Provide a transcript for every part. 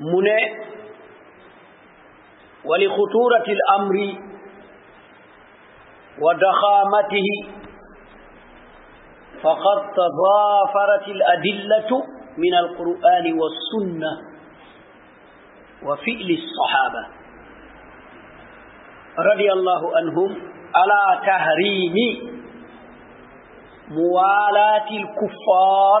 mu ne amri wa وضخامته فقد تضافرت الأدلة من القرآن والسنة وفعل الصحابة رضي الله عنهم على تهريم موالاة الكفار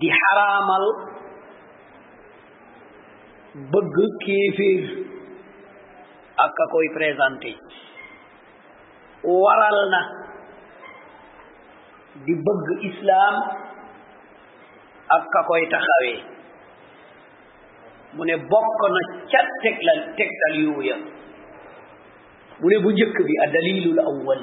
di xaraamal bëgg kéeféer ak ka koy présenté waral na di bëgg islaam ak ka koy taxawee mu ne bokk na ca teglal tegtal yooya mu ne bu njëkk bi a dalilul awwal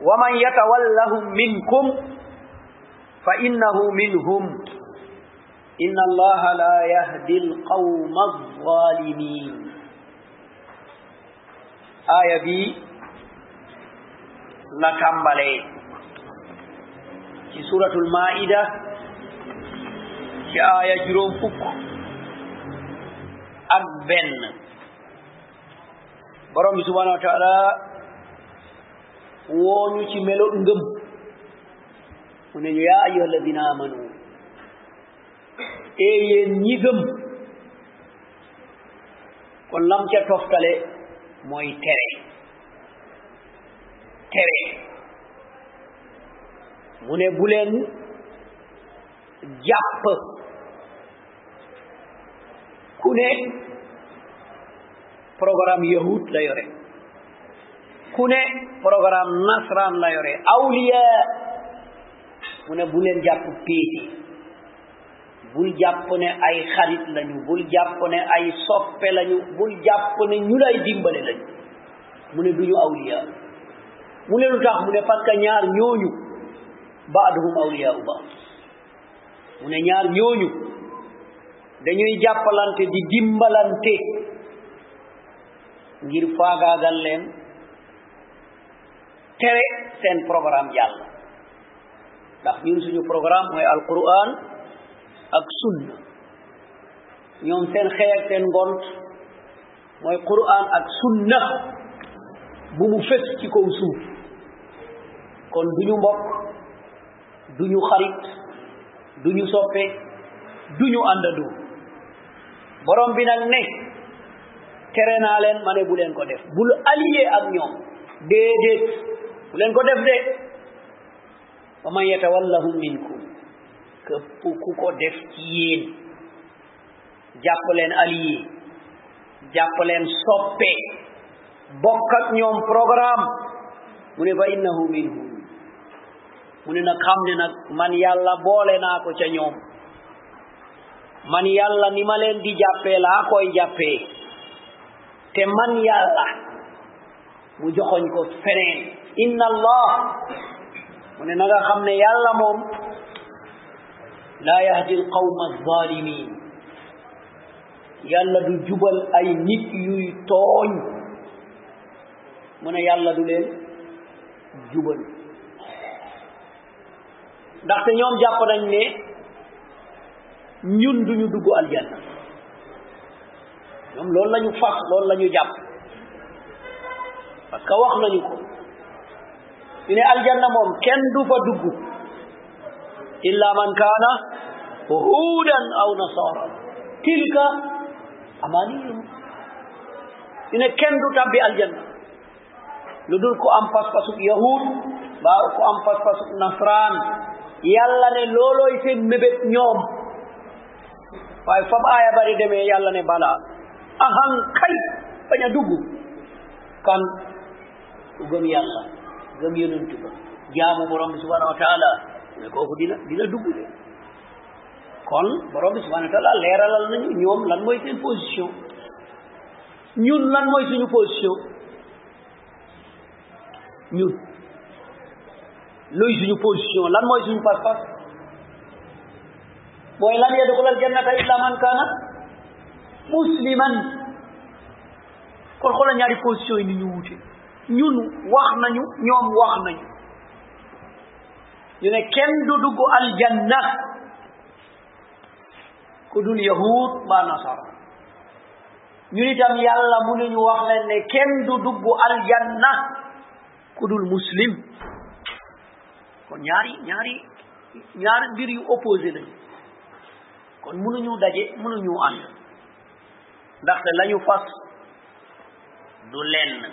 ومن يتولهم منكم فإنه منهم إن الله لا يهدي القوم الظالمين آية بي بلي في سورة المائدة في آية جرون فك أكبن borom bi subhanahu wa taala wooñu ci melo ngëm mu ne ñu yaa ayyuha alladina amanu ee yéen ñi gëm kon lam ca toftale mooy tere tere mu ne bu leen jàpp ku ne programme yahud la yore ku ne programme nasran la yore awliya mu ne bu leen jàpp péete bul jàpp ne ay xarit lañu bul jàpp ne ay soppe lañu bul jàpp ne ñu lay dimbale lañu mu ne duñu awliya mu ne lu tax mu ne parce que ñaar ñooñu baaduhum awliyaau baad mu ne ñaar ñooñu dañuy jàppalante di dimbalante ngir faagaagal leen tere seen programme jàll ndax ñun suñu programme mooy alquran ak sunna ñoom seen xëy ak seen ngont mooy quran ak sunna bu mu fës ci kaw suuf kon duñu mbokk duñu xarit duñu soppe duñu àndandoo borom bi nag ne tere naa leen ma ne bu leen ko def bul allié ak ñoom déedéet bu leen ko def de wa man yatawallahum minkum képp ku ko def ci yéen jàpp leen allié jàpp leen soppe bokk ak ñoom programme mu ne fa innahu minhum mu ne nag xam ne nag man yàlla boole naa ko ca ñoom man yàlla ni ma leen di jàppee laa koy jàppee te man yàlla mu joxoñ ko feneen inna allah mu ne na nga xam ne yàlla moom laa yahdi al qawma alzalimin yàlla du jubal ay nit yuy tooñ mu ne yàlla du leen jubal ndaxte ñoom jàpp nañ ne ñun duñu dugg aljanna ñoom loolu lañu fas loolu lañu jàpp parce que wax nañu ko ñu ne aljanna moom kenn du fa dugg illa man kaana huudan aw nasara tilka amaniyum ñu ne kenn du tabbi aljanna lu dul ku am pas-pasub yahud mbaa ku am pas-pasub nasraan yàlla ne loolooy seen mébét ñoom waaye fab aaya bari demee yàlla ne balaa ahan kay bañ a dugg kan ku gëm yàlla gëm yonent ba jaamu borom bi subhanahu wa taala ne kooku dina dina dugg de kon borom bi subhanahu wa taala leeralal nañu ñoom lan mooy seen position ñun lan mooy suñu position ñun looy suñu position lan mooy suñu pas-pas mooy lan yadxulal jannata illa man kaana musliman kon xoolal ñaari position yi ni ñu wute ñun wax nañu ñoom wax nañu ñu ne kenn du dugg aljanna ku dul yahud mbaa nasara ñu itam yàlla mu ne ñu wax leen ne kenn du dugg aljanna ku dul muslim kon ñaari ñaari ñaari mbir yu opposé lañu kon mënuñu daje mënuñu ànd ndaxte lañu fas du lenn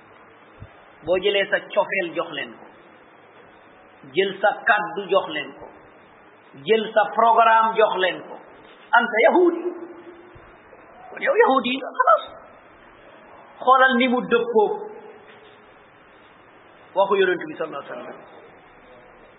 boo jëlee sa cofeel jox leen ko jël sa kaddu jox leen ko jël sa programme jox leen ko anta yahudi kon yow yahudi nga xalaas xoolal ni mu dëppoo waxu yonent bi sallallahu alayhi wa sallam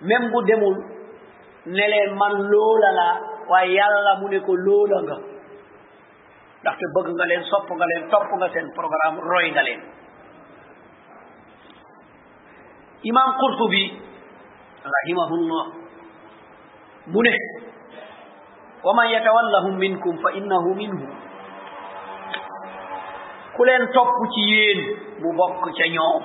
même bu demul ne leen man loola laa waaye yàlla mu ne ko loola nga ndaxte bëgg nga leen sopp nga leen topp nga seen programme roy nga leen imam qurtubi rahimahullah mu ne wa man yatawallahum minkum fa innahu minhum ku leen topp ci yéen mu bokk ca ñoom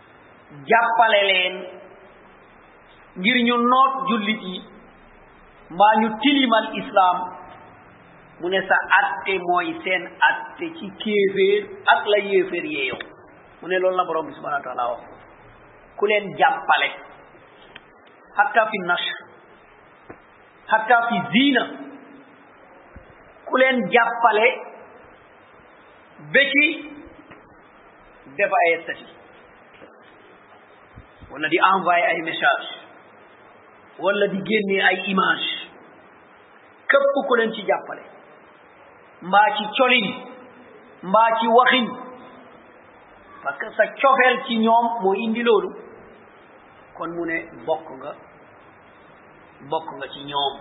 jàppale leen ngir ñu noot jullit yi mbaa ñu tilimal islaam mu ne sa atte mooy seen atte ci kéeféer ak la yéeféer yeeyow mu ne loolu la borom bi subhanahu wa taala wax ku leen jàppale hatta fi nashr hatta fi zina ku leen jàppale ba ci def ay statut wala di envoyé ay message wala di génnee ay image képp ku leen ci jàppale mbaa ci colin mbaa ci waxin parce que sa cofeel ci ñoom moo indi loolu kon mu ne bokk nga bokk nga ci ñoom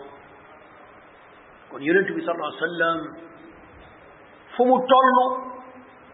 kon yonent bi sallallahu alayhi wa sallam fu mu toll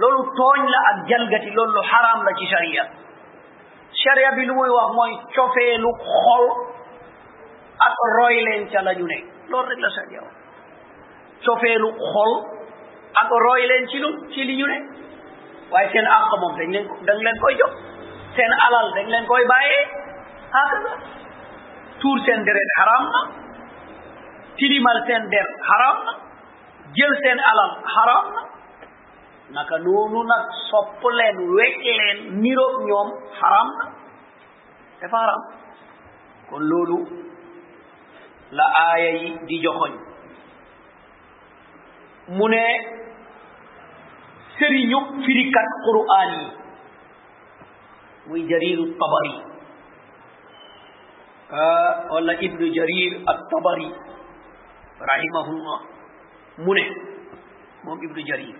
loolu tooñ la ak jalgati loolu lu xaraam la ci sharia sharia bi lu muy wax mooy cofeelu xol ak roy leen ca la ñu ne loolu rek la sharia wax cofeelu xol ak roy leen ci lu ci li ñu ne waaye seen àq moom dañ leen dañ leen koy jox seen alal dañ leen koy bàyyee hakaza tuur seen deret xaraam na tilimal seen der xaraam na jël seen alal xaraam na naka noonu nag sopp leen wekk leen niroog ñoom xaraam na dafa xaraam kon loolu la aaya yi di joxoñ mu ne sëriñu firikat quraan yi muy jariru tabari uh, wala ibnu jarir at-tabari rahimahullah mune mom ibnu jarir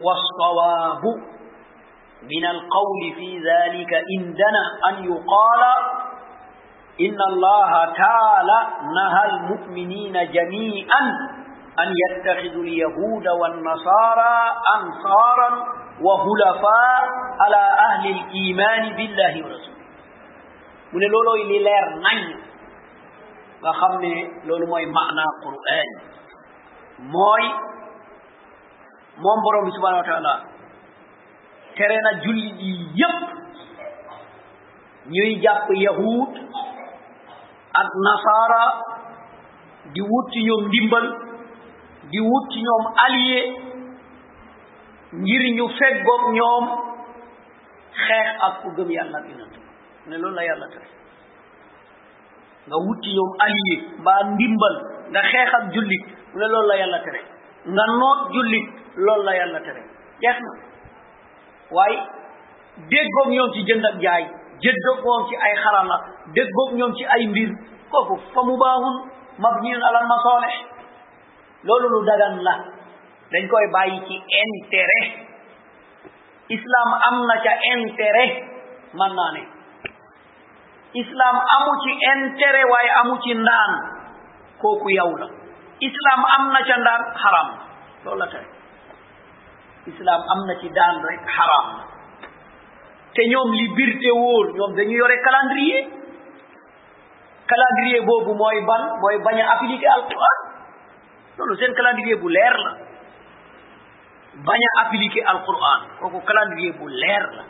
والصواب من القول في ذلك عندنا أن يقال إن الله تعالى نهى المؤمنين جميعا أن يتخذوا اليهود والنصارى أنصارا وهلفاء على أهل الإيمان بالله ورسوله mu ne loolooy li leer nañ nga xam ne loolu mooy maana quran mooy moom borom bi subhanahu wa taala tere na julli yi yépp ñuy jàpp yahud ak nasara di wut ci ñoom ndimbal di wut ci ñoom allié ngir ñu feggoog ñoom xeex ak ku gëm yàlla ak yonent mu ne loolu la yàlla tere nga wuti yow allié mbaa ndimbal nga xeex ak jullit mu ne loolu la yàlla tere nga noot jullit loolu la yàlla tere jeex na waaye déggoog ñoom ci jënd ak jaay jëddoog ñoom ci ay xarala déggoog ñoom ci ay mbir kooku fa mu baaxul mabniyun alal masalih loolu lu dagan la dañ koy bàyyi ci intérêt islam am na ca intérêt man naa ne islam amu ci intérêt waaye amu ci ndaan kooku yow la islam am na ca ndaan xaram loolu la tere islam am na ci daan rek xaram te ñoom li bir te wóor ñoom dañu yore calendrier calendrier boobu mooy ban mooy bañ a appliquer alquran loolu seen calendrier bu leer la bañ a appliquer alquran kooku calendrier bu leer la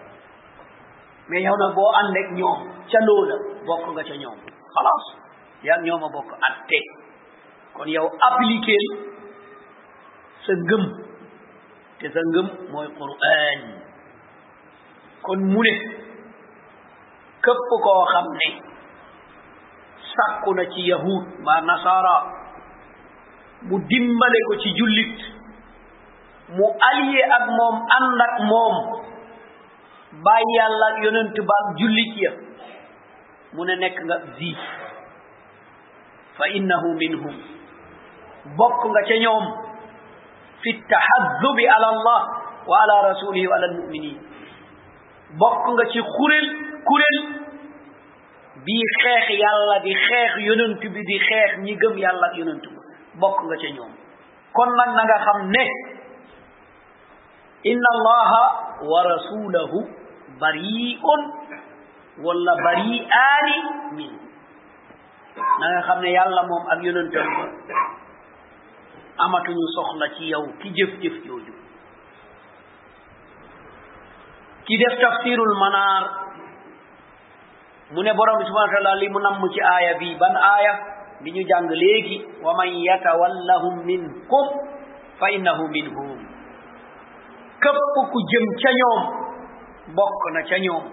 mais yow nag boo ànd ak ñoom ca loola bokk nga ca ñoom xalaas yaa ñoom a bokk atte kon yow appliquer sa ngëm te sa ngëm mooy quran kon mu ne képp koo xam ne sàkku na ci yahud mbaa nasara mu dimbale ko ci jullit mu allié ak moom ànd ak moom bàyyi yàlla ak yonent ba ak jullit ya mu ne nekk nga juif fa innahu minhum bokk nga ca ñoom fi tahaddubi ala allah wa ala rasulihi wa ala almuminin bokk nga ci xurel kurel bii xeex yàlla di xeex yonent bi di xeex ñi gëm yàlla ak yonent bi bokk nga ca ñoom kon nag na nga xam ne inna allaha wa rasulahu bari'un wala bari'aani min na nga xam ne yàlla moom ak yonentam ba amatuñu soxla ci yow ki jëf-jëf jooju ki def tafsirul manaar mu ne borom bi subhanahu wa taala li mu namm ci aaya bi ban aaya bi ñu jàng léegi wa man yatawallahum minkum fa innahu minhum képp ku jëm ca ñoom bokk na ca ñoom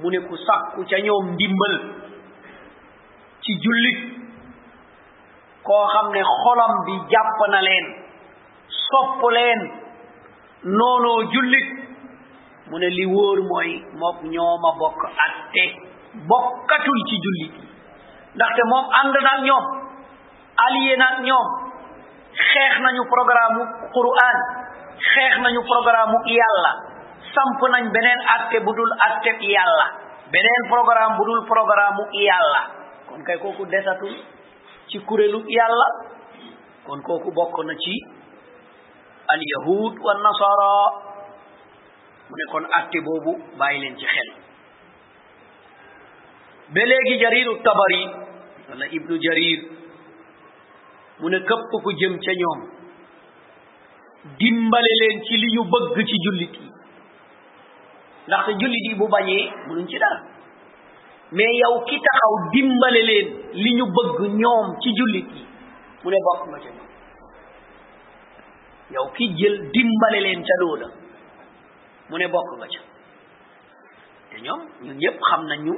mu ne ku sàkku ca ñoom ndimbal ci jullit koo xam ne xolam bi jàpp na leen sopp leen noonoo jullit mu ne li wóor mooy mook ñooma bokk atte bokkatul ci jullit ndaxte moom ànd na ak ñoom allié na ak ñoom xeex nañu programme Qur'an xeex nañu programme yàlla samp nañ beneen atte bu dul atte yàlla beneen programme bu dul programme yàlla kon kay kooku desatul ci kurélu yàlla kon kooku bokk na ci al yahud wa nasara mu ne kon atte boobu bàyyi leen ci xel ba léegi jariru tabari wala ibnu jarir mu ne këpp ku jëm ca ñoom dimbale leen ci li ñu bëgg ci jullit yi ndaxte jullit yi bu bañee mënuñ ci dara mais yow ki taxaw dimbale leen li ñu bëgg ñoom ci jullit yi mu ne bokk nga ca ñoom yow ki jël dimbale leen ca loola mu ne bokk nga ca te ñoom ñun ñëpp xam nañu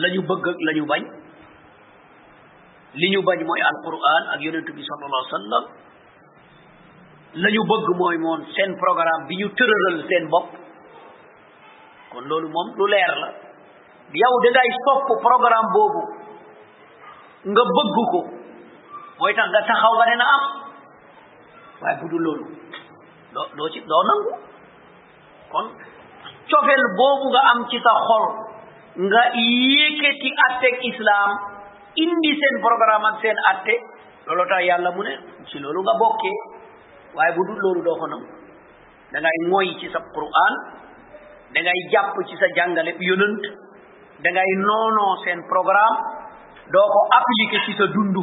la ñu bëgg ak la ñu bañ li ñu bañ mooy alquran ak yonent bi sallallahu alayhi wa sallam la ñu bëgg mooy moom seen programme bi ñu tërëral seen bopp kon loolu moom lu leer la yow da ngay sopp programme boobu nga bëgg ko mooy tax nga taxaw nga ne na am waaye bu dul loolu doo doo ci doo nangu kon cofeel boobu nga am ci sa xol nga yékkati atteeg islaam indi seen programme ak seen atte loolu tax yàlla mu ne ci loolu nga bokkee waaye bu dul loolu doo ko nangu da ngay moy ci sa quran da ngay jàpp ci sa jàngale yonant da ngay noonoo seen programme doo ko appliquer ci sa dundu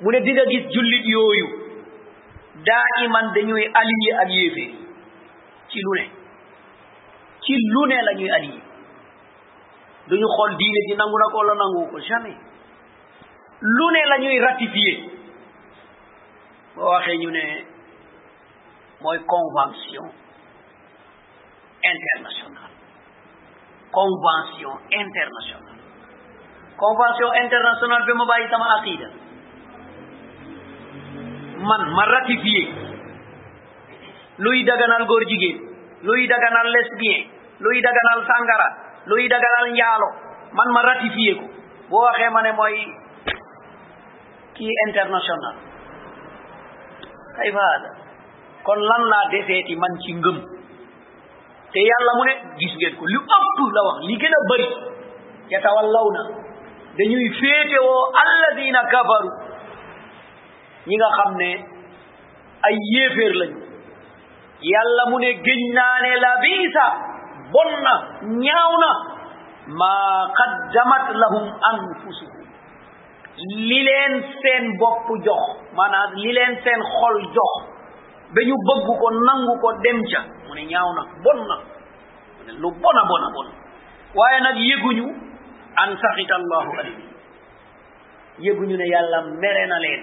mu ne di nga gis jullit yooyu daa iman dañuy allié ak yéefee ci lu ne ci lu ne la ñuy allié duñu xool diine ji nangu na ko wala nangu ko jamais lu ne la ñuy ratifié boo waxee ñu ne mooy convention international convention international convention international bi ma bàyyi sama aqida man ma ratifié luy daganal góor jigéen luy daganal lesbien luy daganal sangara luy daganal njaalo man ma ratifié ko boo waxee ma ne mooy kii international kayfa hada kon lan laa deseeti man ci ngëm te yàlla mu ne gis ngeen ko lu ëpp la wax li gën a bëri yatawallaw na dañuy féete woo alladina kafaru ñi nga xam ne ay yéeféer lañu yàlla mu ne gëñ naa ne la biisa bon na ñaaw na maa qaddamat lahum anfusuhum li leen seen bopp jox maanaam li leen seen xol jox ba ñu bëgg ko nangu ko dem ca mu ne ñaaw na bon na mu ne lu bona bona bon waaye nag yëguñu an saxita allahu alayhi yëguñu ne yàlla mere na leen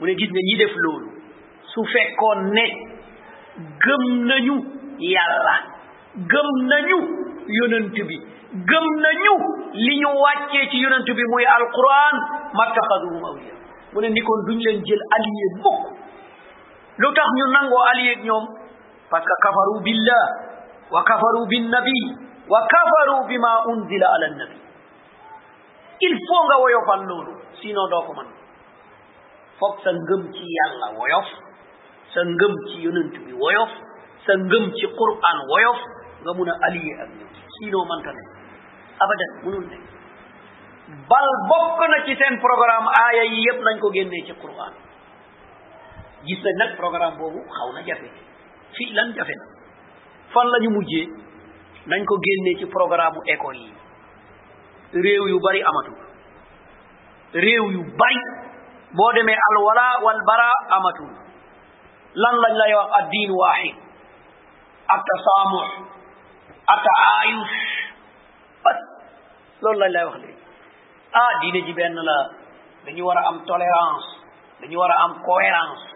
mu ne gis nga ñi def loolu su fekkoon ne gëm nañu yàlla gëm nañu yonent bi gëm nañu li ñu wàccee ci yonent bi muy alquran mattaxaduhum awliya mu ne ni kon duñ leen jël allié mukk lu tax ñu nangoo allié ak ñoom parce que kafaru billah wa kafaru binnabi wa kafaru bima unzila ala nabi il faut nga woyofal loolu sinon doo ko mën foog sa ngëm ci yàlla woyof sa ngëm ci yonent bi woyof sa ngëm ci quran woyof nga mun a allié ak ñoom sinon manta ne abadan munul ne bal bokk na ci seen programme aaya yi yëpp nañ ko génnee ci quran gis nañ nag programme boobu xaw na jafe fii lan jafe na fan la ñu mujjee nañ ko génnee ci programme école yi réew yu bari amatul réew yu bari boo demee alwala wal bara amatul lan lañ lay wax ad diin waaxid ak tasaamux ak aayus bas loolu lañ lay wax léegi ah diine ji benn la dañu war a am tolérance dañu war a am cohérence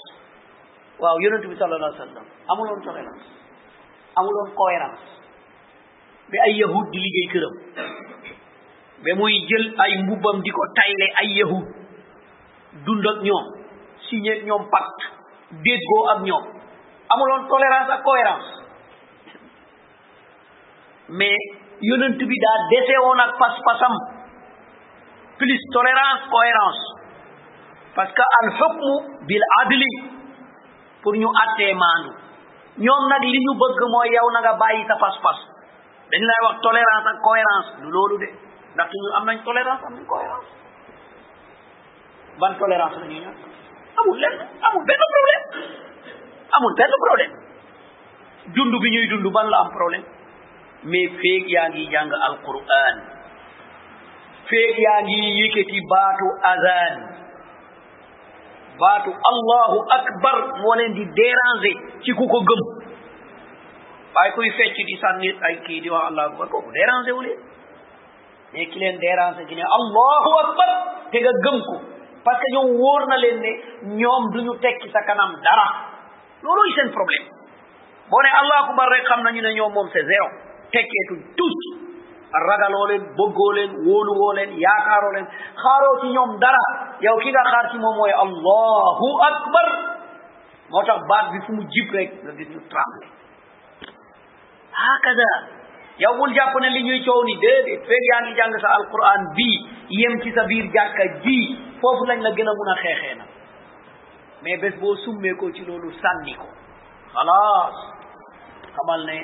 waaw yonent bi sallallahu alayhi wa sallam amuloon tolérance amuloon cohérence ba ay yahud di liggéey këram ba muy jël ay mbubbam di ko tayle ay yahud dund ak ñoom signé ak ñoom pacte déggoo ak ñoom amuloon tolérance ak cohérence mais yonent bi daa dese woon ak pas-pasam plus tolérance cohérence parce que al hukmu bil adli pour ñu attee maandu ñoom nag li ñu bëgg mooy yow na nga bàyyi sa pas-pas dañ lay wax tolérance ak cohérence du loolu de ndax ñu am nañ tolérance am nañ cohérence ban tolérance la ñuy ñaan amul lenn amul benn problème amul benn problème dund bi ñuy dund ban la am problème mais feeg yaa ngi jàng alquran feeg yaa ngi yëkkati baatu azan baatu allahu akbar moo leen di déranger ci ku ko gëm waaye kuy fecc di sànni ay kii di wax allahu akbar kooku déranger wu leen mais ki leen déranger gi ne allahu akbar te nga gëm ko parce que ñoom wóor na leen ne ñoom duñu tekki sa kanam dara loolooy seen problème boo ne allahu akbar rek xam nañu ne ñoom moom c'est zéro tekkeetuñ tous ragaloo leen bëggoo leen wóoluwoo leen yaakaaroo leen xaaroo ci ñoom dara yow ki nga xaar ci moom mooy allahu akbar moo tax baat bi fu mu jib rek nga gis ñu tremble hakada yow bul jàpp ne li ñuy coow ni déedéet feeg yaa ngi jàng sa alquran bii yem ci sa biir jàkka ji foofu lañ la gën a mun a xeexee na mais bés boo summee ko ci loolu sànni ko xalaas xamal ne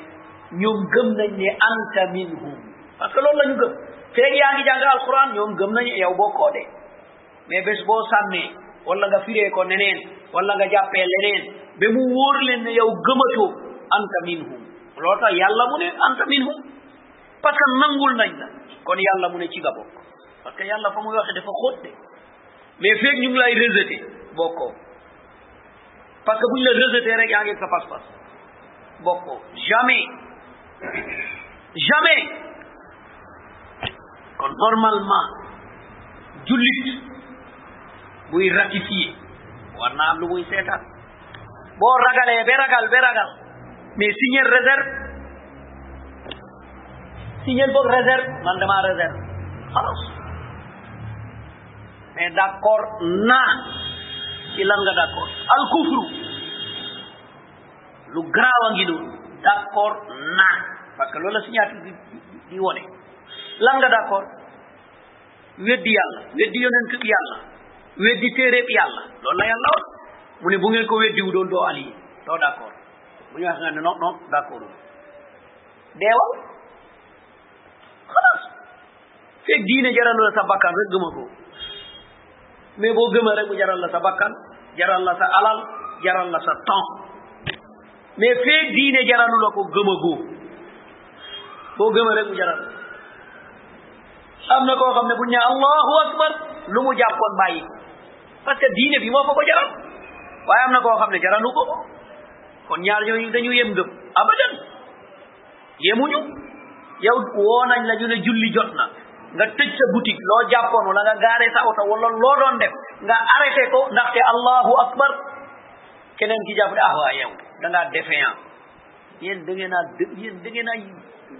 ñoom gëm nañ ne anta minhum parce que loolu la ñu gëm feeg yaa ngi jàng alquran ñoom gëm nañu yow bokkoo de mais bés boo sàmmee wala nga firee ko neneen wala nga jàppee leneen ba mu wóor leen ne yow gëmatoo anta minhum loolu tax yàlla mu ne anta minhum parce que nangul nañ la kon yàlla mu ne ci nga bokk parce que yàlla fa muy waxe dafa xóot de mais feeg ñu ngi lay rejeté bokkoo parce que bu ñu la rejeté rek yaa ngi sa pas-pas bokkoo jamais jamais kon normalement jullit buy ratifié war naa am lu muy seetaan boo ragalee ba ragal ba ragal mais signer réserve signer boog réserve man dama réserve xalas mais d'accord naa ci lan nga d'accord al kufru lu garaaw a ngi noonu d'accord naa parce que loolu la signature bi di wone lan nga d'accord weddi yàlla weddi yonent bi yàlla weddi téeréeb yàlla loolu la yàlla wax mu ne bu ngeen ko weddiwu doon doo allié doo d'accord bu ñu wax nga ne non non d'accord deewal xalaas feeg diine jaral la sa bakkan rek gëma ko mais boo gëma rek mu jaral la sa bakkan jaral la sa alal jaral la sa temps mais feeg diine jaralu la ko gëma ko boo gëma rek mu jaral am na koo xam ne bu ñu ne allahu akbar lu mu jàppoon bàyyi parce que diine bi moo ko ko jaral waaye am na koo xam ne jaralu ko kon ñaar ñooñu dañu yem gëm abadan yemuñu yow woo nañ la ñu ne julli jot na nga tëj sa boutique loo jàppoon wala nga gaare sa oto wala loo doon def nga arrêté ko ndaxte allahu akbar keneen ki jàpp ne ah waa yow da ngaa défiant yéen da ngeen a yéen da ngeen a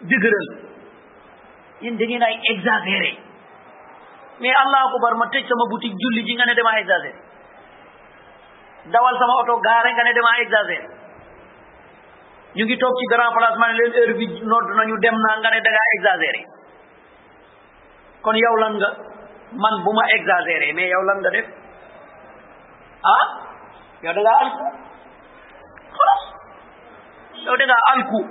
dëgëral yéen da ngeen ay exagéré mais allahu akbar ma tëj sama boutique julli ji nga ne dama exagéré dawal sama oto gaare nga ne dama exagéré ñu ngi toog ci grand place ma ne leen heure bi nodd nañu dem naa nga ne da ngaa exagéré kon yow lan nga man bu ma exagéré mais yow lan nga def ah yow da ngaa alku xolos yow da ngaa alku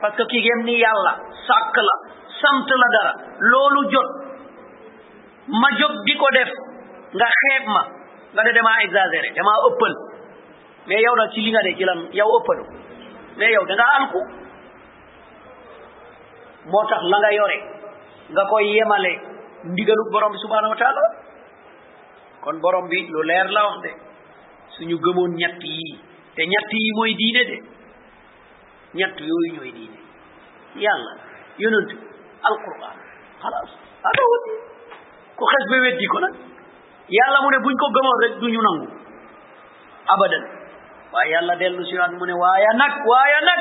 parce que ki gëm ni yàlla sàkk la sant la dara loolu jot ma jóg di ko def nga xeeb ma nga ne damaa exagéré damaa ëppal mais yow nag ci li nga ne ci lan yow ëppalu mais yow da nga alku moo tax la nga yore nga koy yemale ndigalu borom bi subhanahu wa taala kon borom bi lu leer la wax de suñu gëmoon ñett yi te ñett yi mooy diine de ñett yooyu ñooy diine yàlla yonent alquran xalaas ada wati ku xes ba weddi ko nag yàlla mu ne buñ ko gëmoon rek duñu nangu abadan waaye yàlla dellu si waat mu ne waaye nag waaye nag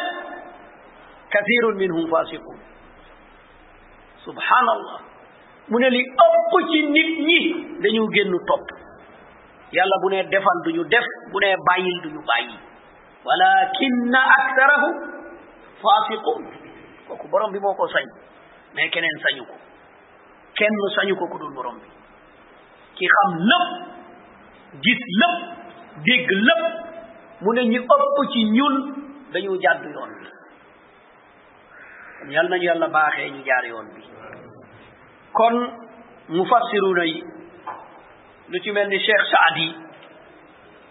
kathirun minhum fasiqun subhanallah mu ne li ëpp ci nit ñi dañu génn topp yàlla bu ne defal duñu def bu ne bàyyil duñu bàyyi walakinna aktarahu fasiqun kooku borom bi moo ko sañ mais keneen sañu ko kenn sañu ko ku dul borom bi ki xam lépp gis lépp dégg lépp mu ne ñu ëpp ci ñun dañu jàdd yoon bi kon yal nañu yàlla baaxee ñu jaar yoon bi kon mufassiruna yi lu ci mel ni cheikh saadi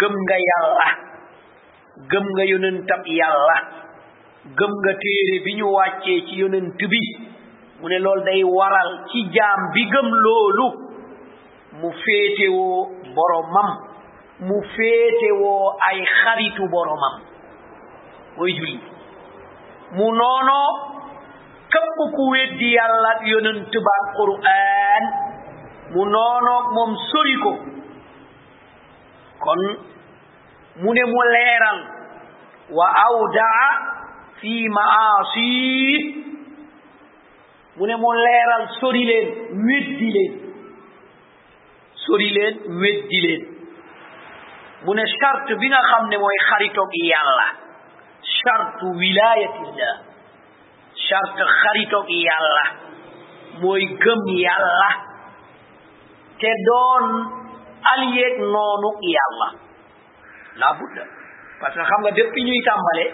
gëm nga yàlla gëm nga yonentab yàlla gëm nga téere bi ñu wàccee ci yonent bi mu ne loolu day waral ci jaam bi gëm loolu mu féetewoo boromam mu féetewoo ay xaritu boromam mooy julli mu noonoo képp ku weddi yàlla ak yonent ba ak quraan mu noonoog moom sori ko kon mu ne mu leeral wa awdaa fi maasi mu ne mu leeral sori leen weddi leen sori leen weddi leen mu ne charte bi nga xam ne mooy xaritoog yàlla chartu wilayatillah charte xaritoog yàlla mooy gëm yàlla te doon alliéeg noonu yàlla la budda parce que xam nga depuis ñuy tàmbale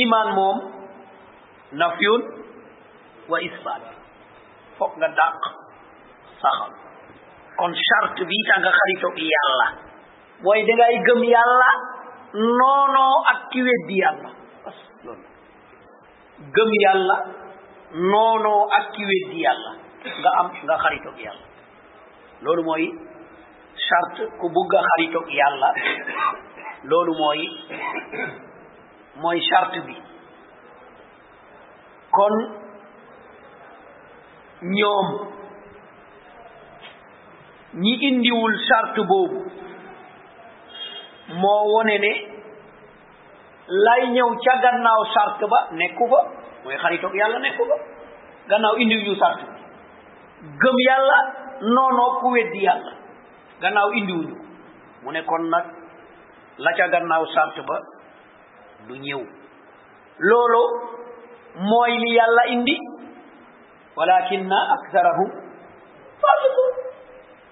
iman moom nafyun wa isbat foog nga dàq saxal kon charte bi tax nga xaritoog yàlla mooy dangay gëm yàlla noonoo ak ki weddi yàlla gëm yàlla noonoo ak ki weddi yàlla nga am nga xaritoog yàlla loolu mooy charte ku bugg a xaritoog yàlla loolu mooy mooy charte bi kon ñoom ñi indiwul charte boobu moo wone ne lay ñëw ca gannaaw sart ba nekku fa mooy xaritoog yàlla nekku fa gannaaw indiw ñu sart bi gëm yàlla noonoo ku weddi yàlla gannaaw indiwuñu ko mu ne kon nag la ca gannaaw sart ba du ñëw loolu mooy li yàlla indi walakinna aktharahum fasiqun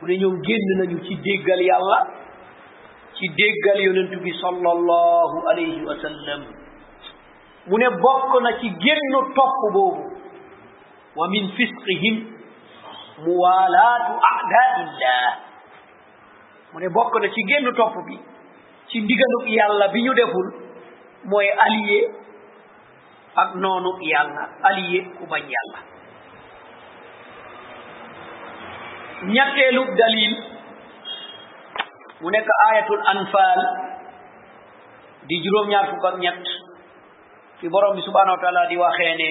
mu ne ñoom génn nañu ci déggal yàlla ci déggal yonent bi sallallahu alayhi wa sallam mu ne bokk na ci génn topp boobu wa min fisqihim muwalaatu aadaillah mu ne bokk na ci génn topp bi ci ndigalub yàlla bi ñu deful mooy allié ak noonu yàlla allié ku bañ yàlla ñetteelu dalil mu nekk ayatul anfal di juróom-ñaar fukk ak ñett fi borom bi subhanahu wa taala di waxee ne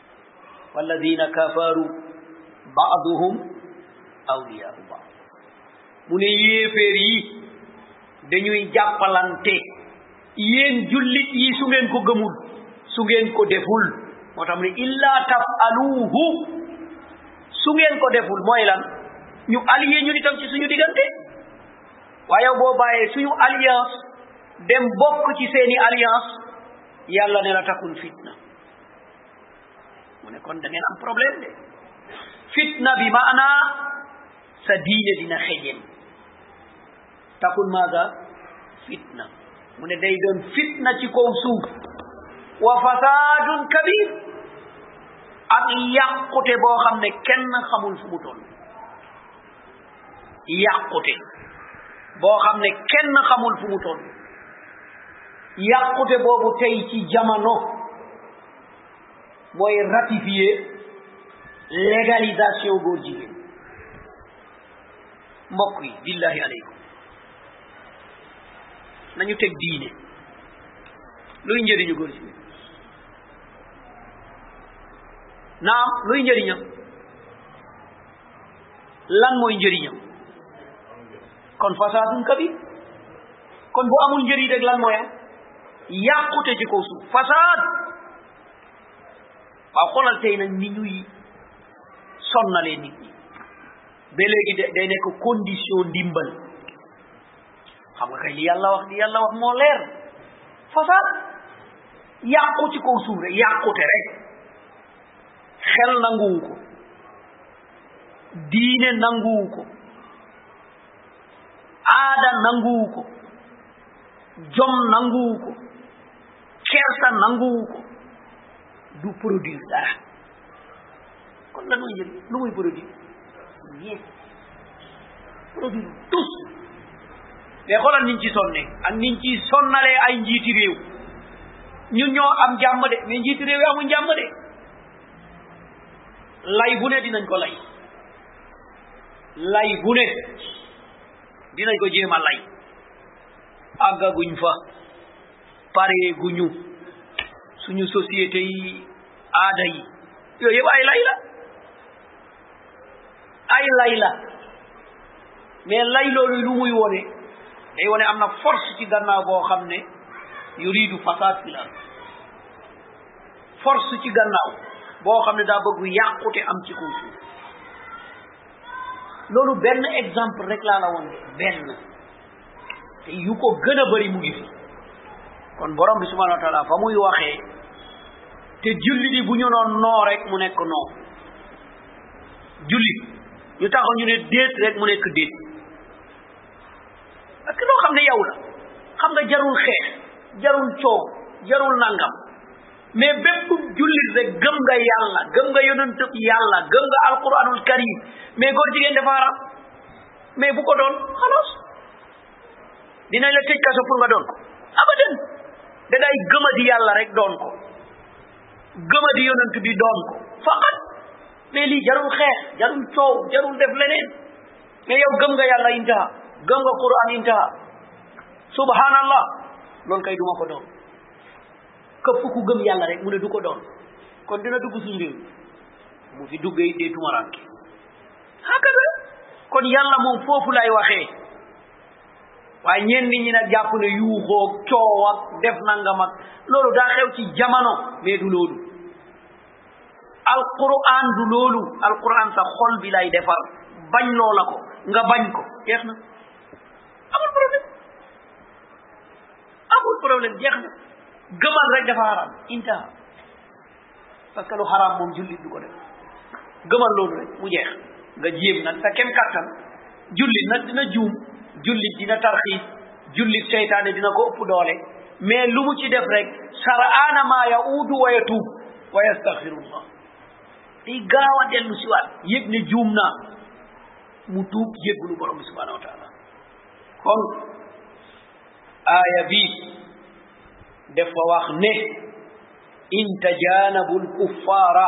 walladina kafaru baaduhum awliyaau baad mu ne yéeféer yi dañuy jàppalante yéen jullit yi su ngeen ko gëmul su ngeen ko deful moo tax mu ne illa tafaluhu su ngeen ko deful mooy lan ñu allié ñu itam ci suñu diggante waaye yow boo bàyyee suñu alliance dem bokk ci seeni alliance yàlla ne la takun fitna mu ne kon da ngeen am problème de fitna bi maana sa diine dina xejem takun maaga fitna mu ne day doon fitna ci kaw suuf wa fasadun kabir ak yàqute boo xam ne kenn xamul fu mu toll yàqute boo xam ne kenn xamul fu mu toll yàqute boobu tey ci jamono mooy ratifier légalisation góor jigéen mbokk yi billahi aleykum nañu teg diine luy njëriñu góor jigéen naam luy njëriñam lan mooy njëriñam kon fasaadun kabir kon bu amul njëriñ rek lan mooy am yàqute ci kaw suuf fasaad waaw xoolal tey nag ni ñuy sonnalee nit ñi ba léegi de day nekk condition ndimbal xam nga kay li yàlla wax li yàlla wax moo leer fasaad yàqu ci kaw suuf rek yàqute rek xel nanguwu ko diine nanguwu ko aada nanguwu ko jom nanguwu ko kersa nanguwu ko du produire dara kon lan mooy njëriñ lu muy produire rien produire tous mais xoolal niñ ci sonne ak niñ ci sonnalee ay njiiti réew ñun ñoo am jàmm de mais njiiti réew yi amuñ jàmm de lay bu ne dinañ ko lay lay bu ne dinañ ko jéem a lay àggaguñ fa pareeguñu suñu société yi aada yi yooyu yëpp ay lay la ay lay la mais lay loolu lu muy wone day wone am na force ci gannaaw boo xam ne yuridu fasad fil ard force ci gannaaw boo xam ne daa bëgg yàqute am ci kaw suuf loolu benn exemple rek laa la woon benn te yu ko gën a bari mu ngi fi kon borom bi subhanahu wa taala fa muy waxee te julli di bu ñu noon noo rek mu nekk noo julli ñu taxaw ñu ne déet rek mu nekk déet ak loo xam ne yow la xam nga jarul xeex jarul coow jarul nangam mais bépp jullit rek gëm nga yàlla gëm nga yonent yàlla gëm nga alquranul karim mais góor jigéen dafa haram mais bu ko doon xalaas dinañ la tëj kaso pour nga doon ko abadan da ngay gëma di yàlla rek doon ko gëma di yonent bi doon ko faqat mais lii jarul xeex jarul coow jarul def leneen mais yow gëm nga yàlla intaha gëm nga quran intaha subhanallah loolu kay duma ko doon këpp ku gëm yàlla rek mu ne du ko doon kon dina dugg suñu réew bu fi duggee dee tumaranke hakada kon yàlla moom foofu lay waxee waaye ñenn ñi nag jàpp ne yuuxoo coow ak def nangam ak loolu daa xew ci jamono mais du loolu alquran du loolu alquran sa xol bi lay defar bañ loola ko nga bañ ko jeex na amul problème amul problème jeex na gëmal rek dafa haram intaha parce que lu haram moom jullit du ko def gëmal loolu rek mu jeex nga jéem nag sa kem kàttan jullit nag dina juum jullit dina tarxiis jullit seytaane dina ko ëpp doole mais lu mu ci def rek saraana maa yauudu wa yatuub wa yastaxfirullah day gaaw a dellu si waat yëg ne juum naa mu tuub jéggulu borom bi subhanahu wa taala kon aaya bi dafa wax ne in tajaanabul kuffaara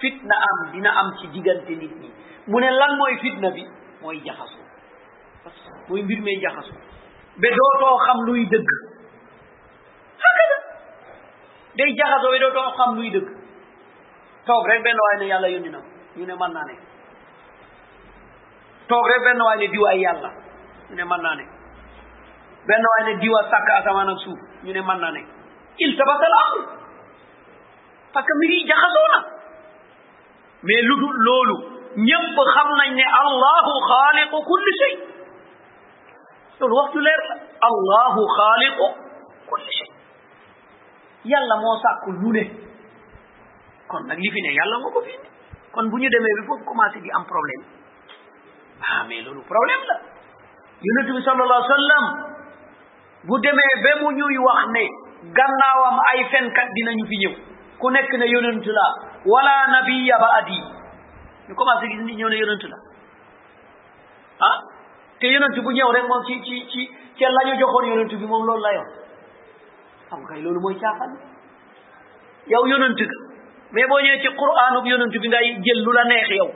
fitna am dina am ci diggante nit ñi mu ne lan mooy fitna bi mooy jaxasu mooy mbir mee jaxasu ba dootoo xam luy dëgg hakada day jaxasoo ba dootoo xam luy dëgg toog rek benn waay ne yàlla yónni na ñu ne mën naa ne toog rek benn waay ne diw ay yàlla ñu ne mën naa ne benn waay ne diw a sàkk asamaan ak suuf ñu ne mën naa ne il tabasal amr parce que mbir yi jaxasoo na mais lu dul loolu ñëpp xam nañ ne allahu xaaliqu kulli shay loolu wax ju leer la allahu xaaliqu kulli shay yàlla moo sàkk lu ne kon nag li fi ne yàlla moo ko fi ne kon bu ñu demee bi foofu commencé di am problème ah mais loolu problème la yonent bi sallallahu alayhi wa sallam bu demee ba mu ñuy wax ne gannaawam ay fenkat dinañu fi ñëw ku nekk ne yonent la wala nabiya ba adi ñu commencé gis nit ñëw ne yonent la ah te yonent bu ñëw rek moom ci ci ci ci la ñu joxoon yonent bi moom loolu la yoon xam nga kay loolu mooy caaxaan yow yonent ga mais boo ñëwee ci quraanub yonent bi ngay jël lu la neex yow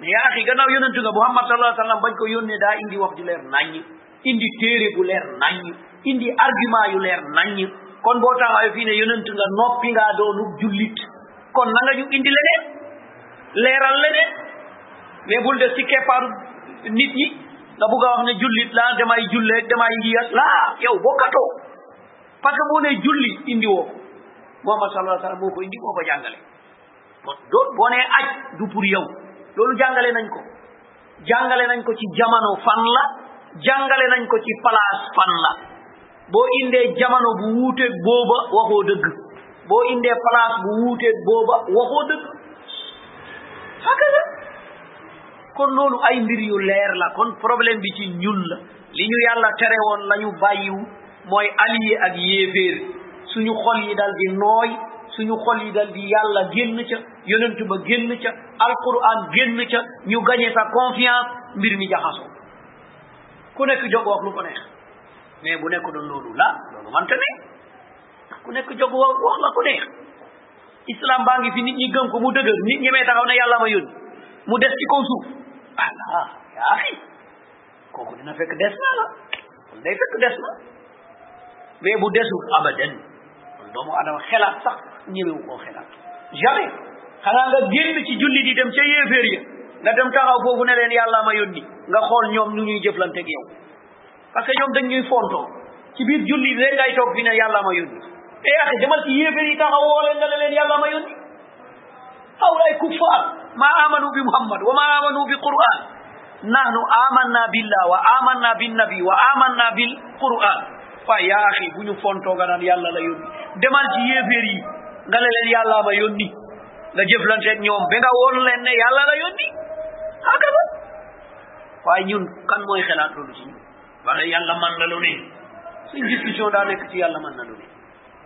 mais yaa axi gannaaw yonentu nga muhammad sallallahu alayhi wa sallam bañ ko yónnee daa indi wax ju leer naññ indi téere bu leer naññ indi argument yu leer naññ kon boo taxawee fii ne yonentu nga noppi ngaa doonu jullit kon na nga ñu indi leneen leeral leneen mais bul def ci keppaaru nit ñi nga bugg a wax ne jullit laa damay jullee damay ngi yàq laa yow bokkatoo parce que boo ne julli indi woo ko muhammad sallallahu alayhi wa sallam moo ko indi moo ko jàngale doo boo nee aj du pour yow loolu jàngale nañ ko jàngale nañ ko ci jamono fan la jàngale nañ ko ci place fan la boo indee jamono bu wuuteeg booba waxoo dëgg boo indee place bu wuuteeg booba waxoo dëgg haka la kon loolu ay mbir yu leer la kon problème bi ci ñun la li ñu yàlla tere woon la ñu bàyyiwu mooy allié ak yéeféer suñu xol yi dal di nooy suñu xol yi dal di yàlla génn ca yonentu ba génn ca alquran génn ca ñu gañe sa confiance mbir mi jaxasoo ku nekk jog wax lu ko neex mais bu nekk doon loolu la loolu mante ne ku nekk jog wax wax la ko neex islam baa ngi fi nit ñi gëm ko mu dëgër nit ñi may taxaw ne yàlla ma yónni mu des ci kaw suuf ala yaa axi kooku dina fekk des na la kon day fekk des na mais bu desul abadan kon doomu adama xelaat sax ñëwewu koo xelaat jamais xanaa nga génn ci julli di dem ca yéeféer ya nga dem taxaw foofu ne leen yàlla ma yónni nga xool ñoom ñu ñuy jëflante ak yow parce que ñoom dañ ñuy fontoo ci biir julli rek ngay toog fi ne yàlla ma yónni te yaaxe demal ci yéeféer yi taxawoo leen nga ne leen yàlla ma yónni awlay kuffar ma amanu bi muhammad wa ma amanu bi quran nahnu amanna billah wa amanna bin nabi wa amanna bil quran waaye yaa axi bu ñu fontoo nga naan yàlla la yónni demal ci yéeféer yi nga ne leen yàlla ma yónni nga jëflanteeg ñoom ba nga woon leen ne yàlla la yónni akaba waaye ñun kan mooy xelaat loolu ci ñun wala yàlla man na lu ne suñ discussion daa nekk ci yàlla man na lu ne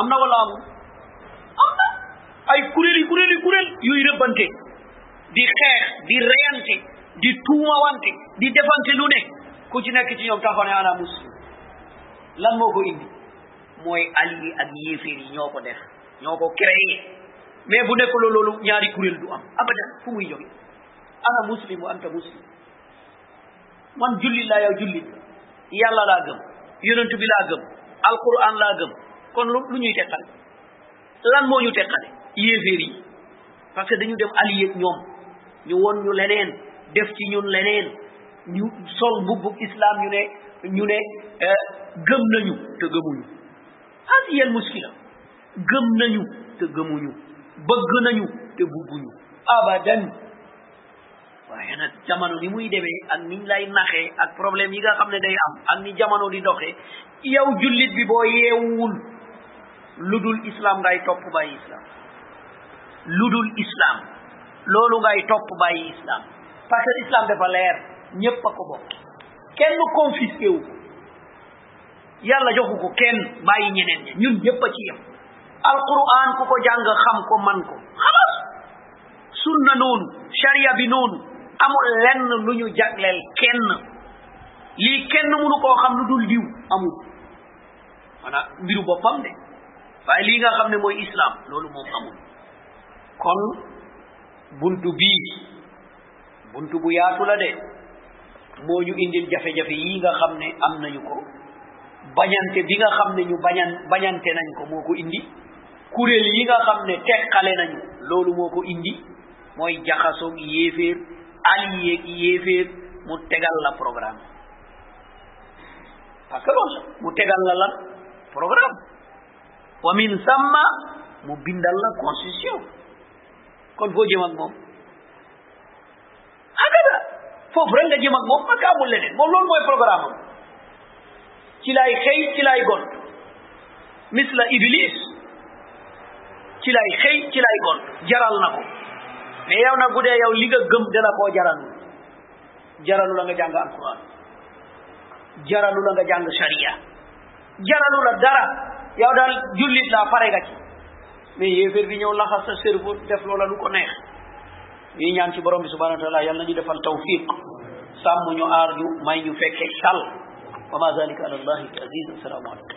am na wala amul am na ay kuréel yi kuréel yi kuréel yuy rëbbante di xeex di reyante di tuumawante di defante lu ne ku ci nekk ci ñoom taxaw ne ana muslim lan moo ko indi mooy allié ak yéeféer yi ñoo ko def ñoo ko créé mais bu nekk loolu loolu ñaari kuréel du am abadan fu muy jóge ana muslim wa anta muslim man julli laa yow julli yàlla laa gëm yonent bi laa gëm alquran laa gëm kon lu lu ñuy teqale lan moo ñu teqale yéeféer yi parce que dañu dem allié ñoom ñu won ñu leneen def ci ñun leneen ñu sol mbubbug islam ñu ne ñu ne gëm nañu te gëmuñu hadihi al muskila gëm nañu te gëmuñu bëgg nañu te bugguñu abadan waaye nag jamono ni muy demee ak niñ lay naxee ak problème yi nga xam ne day am ak ni jamono di doxee yow jullit bi boo yeewul lu dul islam ngay topp bàyyi islam lu dul islam loolu ngay topp bàyyi islam parce que islam dafa leer ñépp a ko bokk kenn confisqué wu ko yàlla joxu ko kenn bàyyi ñeneen ña ñun ñépp a ci yem alquran ku ko jàng xam ko man ko xalas sunna noonu sharia bi noonu amul lenn lu ñu jagleel kenn lii kenn mënu koo xam lu dul diw amul maanaam mbiru boppam de waaye lii nga xam ne mooy islam loolu moom amul kon buntu bii buntu bu yaatu la de moo ñu indil jafe-jafe yi nga xam ne am nañu ko bañante bi nga xam ne ñu bañan bañante nañ ko moo ko indi kuréel yi nga xam ne teqale nañu loolu moo ko indi mooy jaxasoog yéeféer allié ak yéeféer mu tegal la programme parce que loolu mu tegal la lan programme wa min samma mu bindal la constitution kon foo jëm ak moom hakada foofu rek nga jëm ak moom ak amul leneen moom loolu mooy programme am ci laay xëy ci laay gont misla iblis ci laay xëy ci laay gont jaral na ko mais yow nag bu dee yow li nga gëm dala koo jaralu jaralu la nga jàng alquran jaralu la nga jàng sharia jaralu la dara yow daal jullit laa pare nga ci mais yéeféer bi ñëw laxas sa cerveau def loola lu ko neex ñuy ñaan ci borom bi subhanahu wa taala yàlla nañu defal tawfiq sàmm ñu aar ñu may ñu fekke sal wa ma zalika ala allahi bi aziz assalaamu aleykum